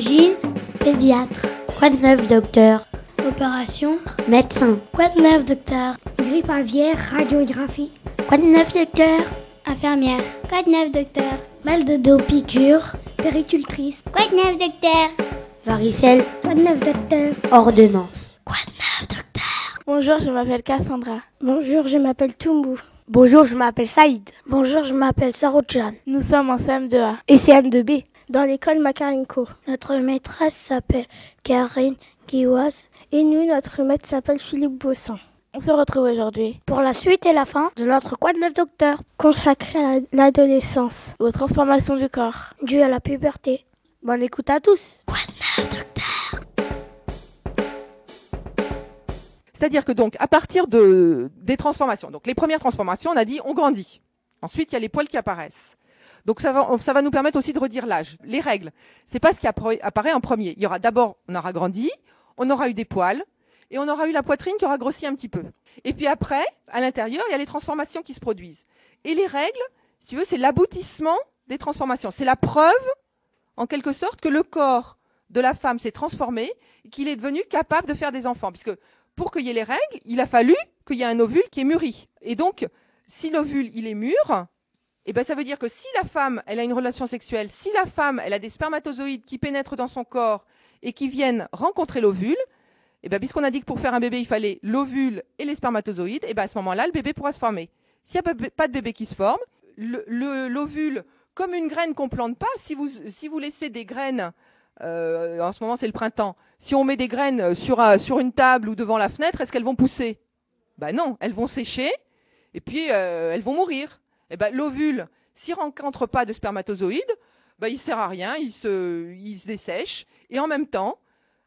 Pédiatre. Quoi de neuf, docteur? Opération, Médecin. quoi de neuf, docteur? Grippe aviaire, radiographie. Quoi de neuf, docteur? Infirmière, quoi de neuf, docteur? Mal de dos, piqûre. Péricultrice. Quoi de neuf, docteur? Varicelle, Quoi de neuf, docteur? Ordonnance. Quoi de neuf, docteur? Bonjour, je m'appelle Cassandra. Bonjour, je m'appelle Toumbu. Bonjour, je m'appelle Saïd. Bonjour, je m'appelle Saroujan. Nous sommes en CM2A. Et CM2B. Dans l'école Makarenko. Notre maîtresse s'appelle Karine Kiwas. Et nous, notre maître s'appelle Philippe Bossan. On se retrouve aujourd'hui Pour la suite et la fin de notre Quoi de neuf, docteur? Consacré à l'adolescence. aux transformations du corps. Due à la puberté. Bonne écoute à tous. C'est-à-dire que donc, à partir de, des transformations, donc les premières transformations, on a dit on grandit. Ensuite, il y a les poils qui apparaissent. Donc ça va, ça va nous permettre aussi de redire l'âge. Les règles, c'est pas ce qui appara- apparaît en premier. Il y aura d'abord, on aura grandi, on aura eu des poils, et on aura eu la poitrine qui aura grossi un petit peu. Et puis après, à l'intérieur, il y a les transformations qui se produisent. Et les règles, si tu veux, c'est l'aboutissement des transformations. C'est la preuve, en quelque sorte, que le corps de la femme s'est transformé, qu'il est devenu capable de faire des enfants. Puisque pour qu'il y ait les règles, il a fallu qu'il y ait un ovule qui est mûri. Et donc, si l'ovule il est mûr, eh ben ça veut dire que si la femme elle a une relation sexuelle, si la femme elle a des spermatozoïdes qui pénètrent dans son corps et qui viennent rencontrer l'ovule, eh ben puisqu'on a dit que pour faire un bébé il fallait l'ovule et les spermatozoïdes, eh ben à ce moment-là le bébé pourra se former. S'il n'y a pas- de bébé qui se forme, le- le- l'ovule comme une graine qu'on plante pas, si vous laissez des graines euh, en ce moment c'est le printemps. Si on met des graines sur, un- sur une table ou devant la fenêtre, est-ce qu'elles vont pousser? Ben non, elles vont sécher et puis euh, elles vont mourir. Et ben l'ovule, s'il rencontre pas de spermatozoïdes, ben il sert à rien, il se, il dessèche et en même temps,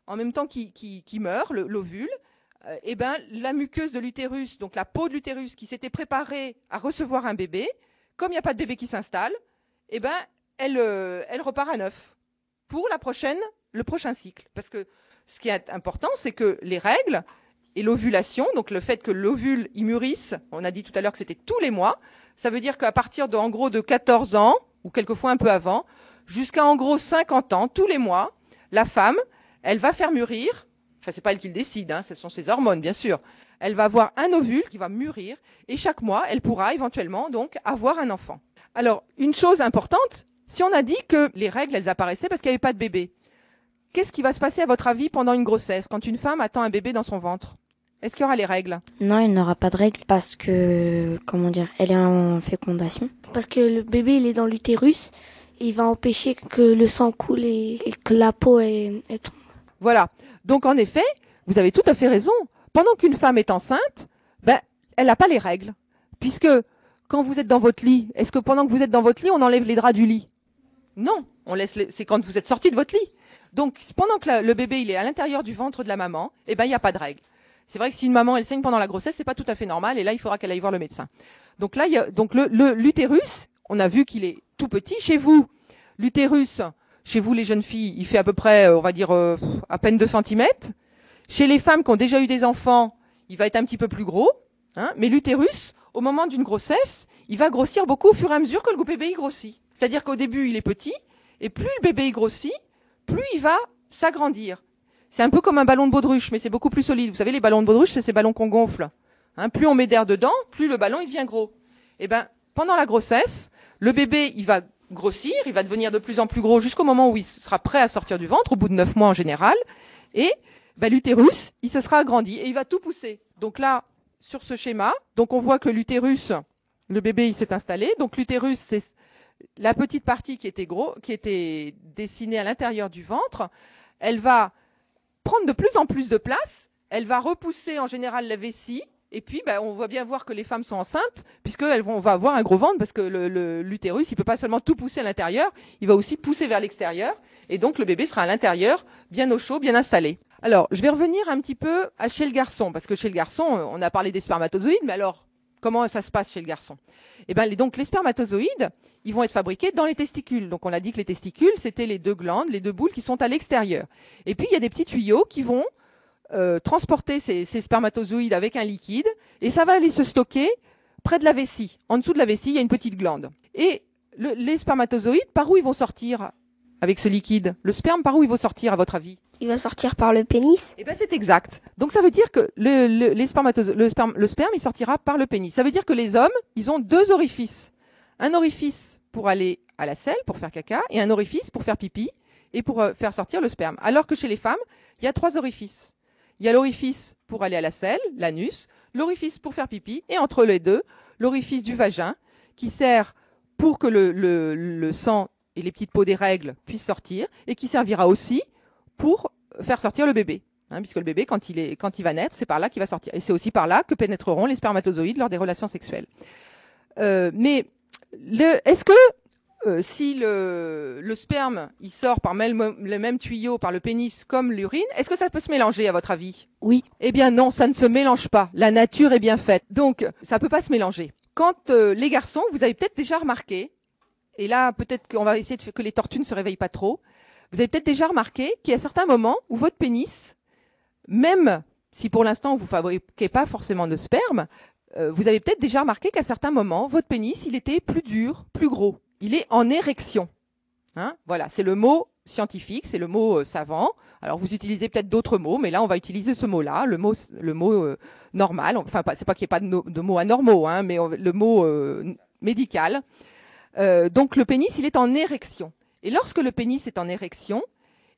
en qu'il meurt, le- l'ovule, euh, eh ben la muqueuse de l'utérus, donc la peau de l'utérus qui s'était préparée à recevoir un bébé, comme il n'y a pas de bébé qui s'installe, eh ben elle, euh, elle repart à neuf pour la prochaine, le prochain cycle. Parce que ce qui est important, c'est que les règles et l'ovulation, donc le fait que l'ovule il mûrisse, on a dit tout à l'heure que c'était tous les mois, ça veut dire qu'à partir de en gros de 14 ans ou quelquefois un peu avant, jusqu'à en gros 50 ans, tous les mois, la femme, elle va faire mûrir. Enfin, c'est pas elle qui le décide, hein, ce sont ses hormones, bien sûr. Elle va avoir un ovule qui va mûrir et chaque mois, elle pourra éventuellement donc avoir un enfant. Alors, une chose importante, si on a dit que les règles, elles apparaissaient parce qu'il n'y avait pas de bébé, qu'est-ce qui va se passer à votre avis pendant une grossesse quand une femme attend un bébé dans son ventre? Est-ce qu'il y aura les règles? Non, il n'aura pas de règles parce que, comment dire, elle est en fécondation. Parce que le bébé, il est dans l'utérus. Il va empêcher que le sang coule et, et que la peau est, est Voilà. Donc en effet, vous avez tout à fait raison. Pendant qu'une femme est enceinte, ben, elle n'a pas les règles. Puisque quand vous êtes dans votre lit, est-ce que pendant que vous êtes dans votre lit, on enlève les draps du lit? Non, on laisse. les- C'est quand vous êtes sorti de votre lit. Donc pendant que la- le bébé il est à l'intérieur du ventre de la maman, eh ben il n'y a pas de règles. C'est vrai que si une maman elle saigne pendant la grossesse, c'est pas tout à fait normal et là il faudra qu'elle aille voir le médecin. Donc là il y a donc le l'utérus, on a vu qu'il est tout petit chez vous. L'utérus, chez vous les jeunes filles, il fait à peu près euh, on va dire euh, à peine 2 cm. Chez les femmes qui ont déjà eu des enfants, il va être un petit peu plus gros, hein, mais l'utérus au moment d'une grossesse, il va grossir beaucoup au fur et à mesure que le bébé il grossit. C'est-à-dire qu'au début, il est petit et plus le bébé il grossit, plus il va s'agrandir. C'est un peu comme un ballon de baudruche, mais c'est beaucoup plus solide. Vous savez, les ballons de baudruche, c'est ces ballons qu'on gonfle. Hein, plus on met d'air dedans, plus le ballon il devient gros. Et ben, pendant la grossesse, le bébé il va grossir, il va devenir de plus en plus gros jusqu'au moment où il sera prêt à sortir du ventre, au bout de neuf mois en général. Et ben, l'utérus, il se sera agrandi et il va tout pousser. Donc là, sur ce schéma, donc on voit que l'utérus, le bébé il s'est installé. Donc l'utérus, c'est la petite partie qui était gros, qui était dessinée à l'intérieur du ventre. Elle va prendre de plus en plus de place. Elle va repousser en général la vessie. Et puis, ben, on va bien voir que les femmes sont enceintes, puisqu'elles vont, on va avoir un gros ventre, parce que le- le- l'utérus, il peut pas seulement tout pousser à l'intérieur, il va aussi pousser vers l'extérieur. Et donc, le bébé sera à l'intérieur, bien au chaud, bien installé. Alors, je vais revenir un petit peu à chez le garçon, parce que chez le garçon, on a parlé des spermatozoïdes, mais alors, comment ça se passe chez le garçon Eh ben, donc, les spermatozoïdes, ils vont être fabriqués dans les testicules. Donc, on a dit que les testicules, c'était les deux glandes, les deux boules qui sont à l'extérieur. Et puis, il y a des petits tuyaux qui vont euh, transporter ces, spermatozoïdes avec un liquide, et ça va aller se stocker près de la vessie. En dessous de la vessie, il y a une petite glande. Et le- les spermatozoïdes, par où ils vont sortir avec ce liquide? Le sperme, par où il va sortir, à votre avis? Il va sortir par le pénis. Eh bien, c'est exact. Donc, ça veut dire que le, le, les le, sperme, le sperme, il sortira par le pénis. Ça veut dire que les hommes, ils ont deux orifices. Un orifice pour aller à la selle, pour faire caca, et un orifice pour faire pipi et pour euh, faire sortir le sperme. Alors que chez les femmes, il y a trois orifices. Il y a l'orifice pour aller à la selle, l'anus, l'orifice pour faire pipi, et entre les deux, l'orifice du vagin, qui sert pour que le sang et les petites peaux des règles puissent sortir, et qui servira aussi pour faire sortir le bébé. Hein, puisque le bébé, quand il, est, quand il va naître, c'est par là qu'il va sortir. Et c'est aussi par là que pénétreront les spermatozoïdes lors des relations sexuelles. Euh, mais est-ce que euh, si le, le sperme il sort par même, le même tuyau, par le pénis, comme l'urine, est-ce que ça peut se mélanger à votre avis? Oui. Eh bien non, ça ne se mélange pas. La nature est bien faite. Donc, ça peut pas se mélanger. Quand euh, les garçons, vous avez peut-être déjà remarqué, et là peut-être qu'on va essayer de faire que les tortues ne se réveillent pas trop, vous avez peut-être déjà remarqué qu'il y a certains moments où votre pénis, même si pour l'instant vous fabriquez pas forcément de sperme, euh, vous avez peut-être déjà remarqué qu'à certains moments, votre pénis, il était plus dur, plus gros. Il est en érection. Hein voilà, c'est le mot scientifique, c'est le mot euh, savant. Alors vous utilisez peut-être d'autres mots, mais là on va utiliser ce mot-là, le mot, euh, normal. Enfin, c'est pas qu'il n'y ait pas de, mots anormaux, hein, mais le mot médical. Donc le pénis, il est en érection. Et lorsque le pénis est en érection,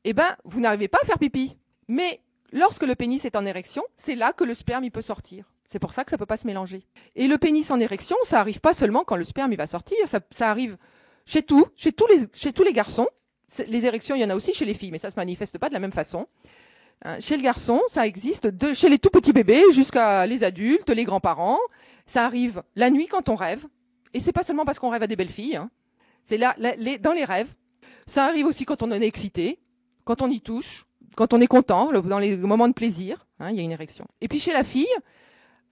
eh ben vous n'arrivez pas à faire pipi. Mais lorsque le pénis est en érection, c'est là que le sperme il peut sortir. C'est pour ça que ça peut pas se mélanger. Et le pénis en érection, ça arrive pas seulement quand le sperme il va sortir, ça, ça arrive chez tout, chez tous les, chez tous les garçons. Les érections, il y en a aussi chez les filles, mais ça se manifeste pas de la même façon. Hein, chez le garçon, ça existe de, chez les tout petits bébés jusqu'à les adultes, les grands-parents. Ça arrive la nuit quand on rêve. Et c'est pas seulement parce qu'on rêve à des belles filles. hein. C'est là, là, les- dans les rêves. Ça arrive aussi quand on en est excité, quand on y touche, quand on est content, dans les moments de plaisir. hein, il y a une érection. Et puis chez la fille,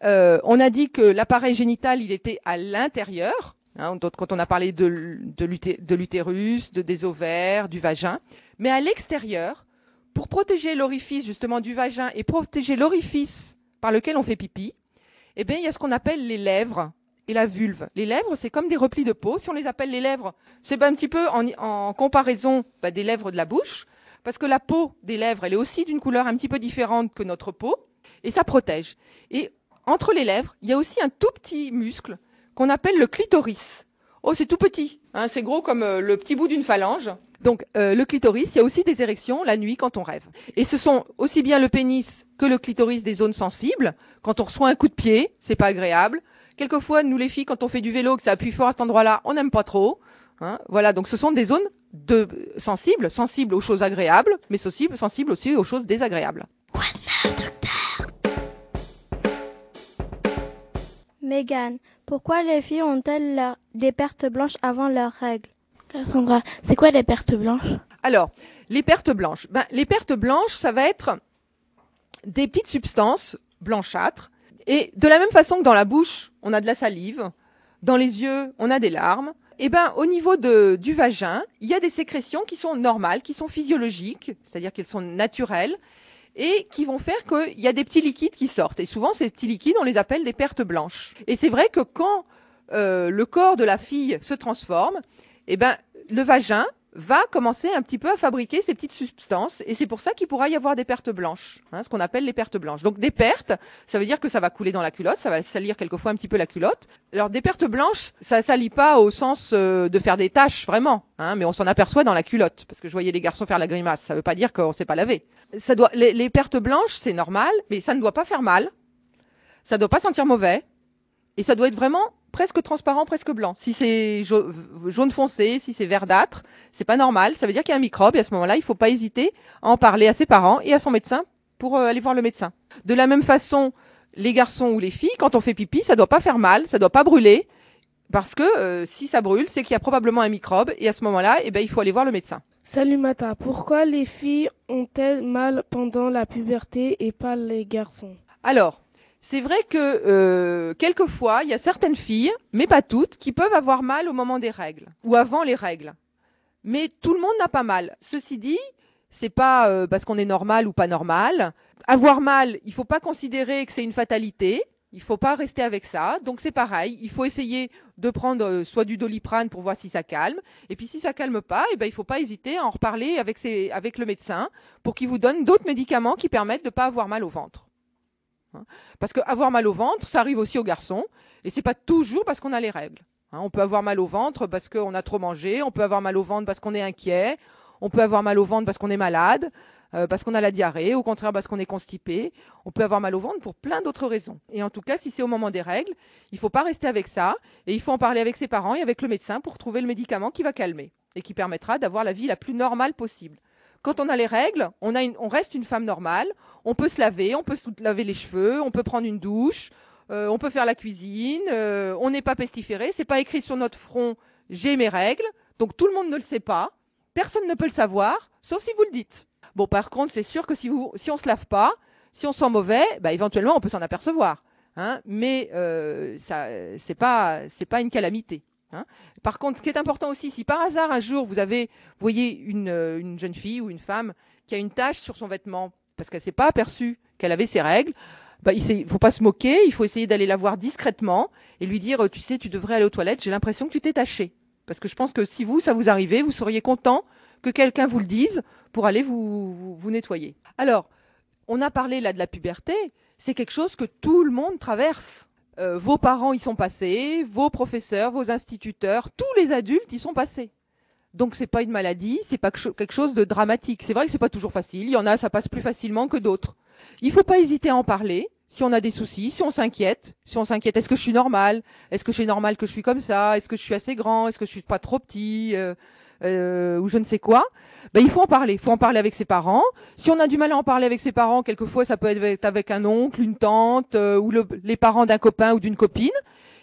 euh, on a dit que l'appareil génital, il était à l'intérieur. Hein, quand on a parlé de, l'utérus, de, des ovaires, du vagin, mais à l'extérieur, pour protéger l'orifice justement du vagin et protéger l'orifice par lequel on fait pipi, eh bien, il y a ce qu'on appelle les lèvres et la vulve. Les lèvres, c'est comme des replis de peau. Si on les appelle les lèvres, c'est ben un petit peu en, en comparaison ben, des lèvres de la bouche, parce que la peau des lèvres, elle est aussi d'une couleur un petit peu différente que notre peau, et ça protège. Et entre les lèvres, il y a aussi un tout petit muscle qu'on appelle le clitoris. Oh, c'est tout petit, hein, c'est gros comme euh, le petit bout d'une phalange. Donc euh, le clitoris, il y a aussi des érections la nuit quand on rêve. Et ce sont aussi bien le pénis que le clitoris des zones sensibles. Quand on reçoit un coup de pied, c'est pas agréable. Quelquefois, nous les filles, quand on fait du vélo, que ça appuie fort à cet endroit-là, on n'aime pas trop. Hein, voilà, donc ce sont des zones de sensibles, sensibles aux choses agréables, mais sensibles, sensibles aussi aux choses désagréables. Mégane, pourquoi les filles ont-elles leur- des pertes blanches avant leurs règles? C'est quoi les pertes blanches? Alors, les pertes blanches. Ben, les pertes blanches, ça va être des petites substances blanchâtres. Et de la même façon que dans la bouche, on a de la salive, dans les yeux, on a des larmes. Et ben, au niveau de, du vagin, il y a des sécrétions qui sont normales, qui sont physiologiques, c'est-à-dire qu'elles sont naturelles, et qui vont faire qu'il y a des petits liquides qui sortent. Et souvent, ces petits liquides, on les appelle des pertes blanches. Et c'est vrai que quand euh, le corps de la fille se transforme, eh ben, le vagin va commencer un petit peu à fabriquer ces petites substances et c'est pour ça qu'il pourra y avoir des pertes blanches, hein, ce qu'on appelle les pertes blanches. Donc des pertes, ça veut dire que ça va couler dans la culotte, ça va salir quelquefois un petit peu la culotte. Alors des pertes blanches, ça salit pas au sens euh, de faire des taches vraiment, hein, mais on s'en aperçoit dans la culotte parce que je voyais les garçons faire la grimace. Ça veut pas dire qu'on s'est pas lavé. Ça doit, les, les pertes blanches, c'est normal, mais ça ne doit pas faire mal, ça doit pas sentir mauvais et ça doit être vraiment presque transparent, presque blanc. Si c'est jau- jaune foncé, si c'est verdâtre, c'est pas normal. Ça veut dire qu'il y a un microbe et à ce moment-là, il faut pas hésiter à en parler à ses parents et à son médecin pour euh, aller voir le médecin. De la même façon, les garçons ou les filles, quand on fait pipi, ça doit pas faire mal, ça doit pas brûler parce que euh, si ça brûle, c'est qu'il y a probablement un microbe et à ce moment-là, eh ben, il faut aller voir le médecin. Salut Mata, pourquoi les filles ont-elles mal pendant la puberté et pas les garçons? Alors, c'est vrai que euh, quelquefois, il y a certaines filles, mais pas toutes, qui peuvent avoir mal au moment des règles ou avant les règles. Mais tout le monde n'a pas mal. Ceci dit, c'est pas euh, parce qu'on est normal ou pas normal. Avoir mal, il faut pas considérer que c'est une fatalité. Il faut pas rester avec ça. Donc c'est pareil. Il faut essayer de prendre euh, soit du doliprane pour voir si ça calme. Et puis si ça calme pas, eh ben il faut pas hésiter à en reparler avec le médecin pour qu'il vous donne d'autres médicaments qui permettent de pas avoir mal au ventre. Hein. Parce que avoir mal au ventre, ça arrive aussi aux garçons. Et c'est pas toujours parce qu'on a les règles. Hein. On peut avoir mal au ventre parce qu'on a trop mangé. On peut avoir mal au ventre parce qu'on est inquiet. On peut avoir mal au ventre parce qu'on est malade. Euh, parce qu'on a la diarrhée, au contraire parce qu'on est constipé. On peut avoir mal au ventre pour plein d'autres raisons. Et en tout cas, si c'est au moment des règles, il ne faut pas rester avec ça et il faut en parler avec ses parents et avec le médecin pour trouver le médicament qui va calmer et qui permettra d'avoir la vie la plus normale possible. Quand on a les règles, on, reste une femme normale. On peut se laver, on peut se laver les cheveux, on peut prendre une douche, euh, on peut faire la cuisine. Euh, on n'est pas pestiféré. C'est pas écrit sur notre front. J'ai mes règles. Donc tout le monde ne le sait pas. Personne ne peut le savoir, sauf si vous le dites. Bon, par contre, c'est sûr que si, vous, si on se lave pas, si on sent mauvais, bah, éventuellement, on peut s'en apercevoir. Hein, mais euh, ça, c'est pas une calamité. Hein. Par contre, ce qui est important aussi, si par hasard un jour vous avez, voyez une, euh, une jeune fille ou une femme qui a une tache sur son vêtement parce qu'elle s'est pas aperçue qu'elle avait ses règles, bah, il faut pas se moquer, il faut essayer d'aller la voir discrètement et lui dire, tu sais, tu devrais aller aux toilettes, j'ai l'impression que tu t'es taché. Parce que je pense que si vous, ça vous arrivait, vous seriez content que quelqu'un vous le dise pour aller vous, vous, nettoyer. Alors, on a parlé là de la puberté, c'est quelque chose que tout le monde traverse. Euh, vos parents y sont passés, vos professeurs, vos instituteurs, tous les adultes y sont passés. Donc c'est pas une maladie, c'est pas quelque chose de dramatique. C'est vrai que c'est pas toujours facile. Il y en a, ça passe plus facilement que d'autres. Il faut pas hésiter à en parler. Si on a des soucis, si on s'inquiète, si on s'inquiète, est-ce que je suis normal Est-ce que c'est normal que je suis comme ça? Est-ce que je suis assez grand? Est-ce que je suis pas trop petit? Euh, euh, ou je ne sais quoi, ben, il faut en parler. Il faut en parler avec ses parents. Si on a du mal à en parler avec ses parents, quelquefois ça peut être avec un oncle, une tante euh, ou les parents d'un copain ou d'une copine.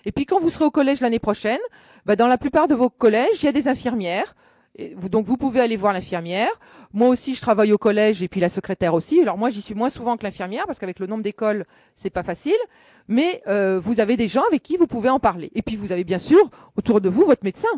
Et puis quand vous serez au collège l'année prochaine, ben, dans la plupart de vos collèges, il y a des infirmières. Donc vous pouvez aller voir l'infirmière. Moi aussi, je travaille au collège et puis la secrétaire aussi. Alors moi, j'y suis moins souvent que l'infirmière parce qu'avec le nombre d'écoles, c'est pas facile. Mais euh, vous avez des gens avec qui vous pouvez en parler. Et puis vous avez bien sûr autour de vous votre médecin.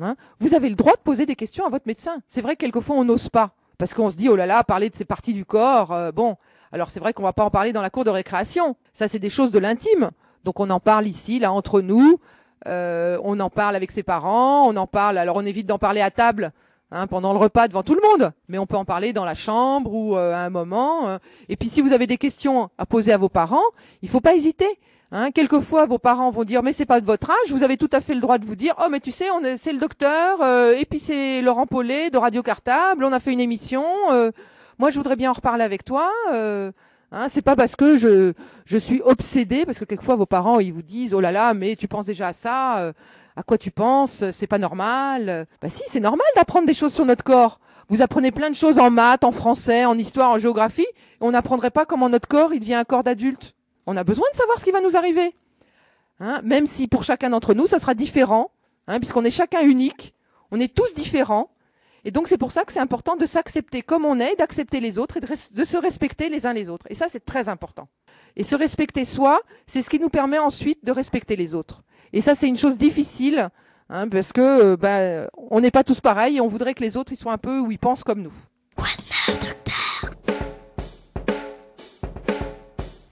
Hein vous avez le droit de poser des questions à votre médecin. C'est vrai que quelquefois on n'ose pas parce qu'on se dit oh là là, parler de ces parties du corps, euh, bon. Alors c'est vrai qu'on va pas en parler dans la cour de récréation. Ça c'est des choses de l'intime. Donc on en parle ici, là entre nous. Euh, on en parle avec ses parents, on en parle. Alors on évite d'en parler à table hein, pendant le repas devant tout le monde, mais on peut en parler dans la chambre ou euh, à un moment. et puis si vous avez des questions à poser à vos parents, il faut pas hésiter. Hein, quelquefois, vos parents vont dire mais c'est pas de votre âge. Vous avez tout à fait le droit de vous dire oh mais tu sais on c'est le docteur euh, et puis c'est Laurent Paulet de Radio Cartable. On a fait une émission. Euh, moi je voudrais bien en reparler avec toi. Euh, hein, c'est pas parce que je je suis obsédée parce que quelquefois vos parents ils vous disent oh là là mais tu penses déjà à ça. Euh, à quoi tu penses C'est pas normal. Bah si c'est normal d'apprendre des choses sur notre corps. Vous apprenez plein de choses en maths, en français, en histoire, en géographie. On n'apprendrait pas comment notre corps il devient un corps d'adulte. On a besoin de savoir ce qui va nous arriver. Hein, même si pour chacun d'entre nous, ça sera différent, hein, puisqu'on est chacun unique, on est tous différents. Et donc c'est pour ça que c'est important de s'accepter comme on est, d'accepter les autres et de, se respecter les uns les autres. Et ça, c'est très important. Et se respecter soi, c'est ce qui nous permet ensuite de respecter les autres. Et ça, c'est une chose difficile, hein, parce que euh, bah, on n'est pas tous pareils et on voudrait que les autres ils soient un peu où ils pensent comme nous.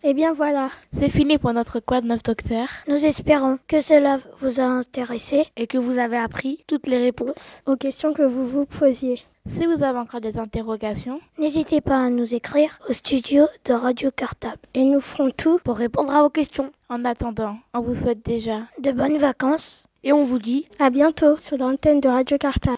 Eh bien voilà. C'est fini pour notre Quad 9 Docteur. Nous espérons que cela vous a intéressé et que vous avez appris toutes les réponses aux questions que vous vous posiez. Si vous avez encore des interrogations, n'hésitez pas à nous écrire au studio de Radio Cartable et nous ferons tout pour répondre à vos questions. En attendant, on vous souhaite déjà de bonnes vacances et on vous dit à bientôt sur l'antenne de Radio Cartable.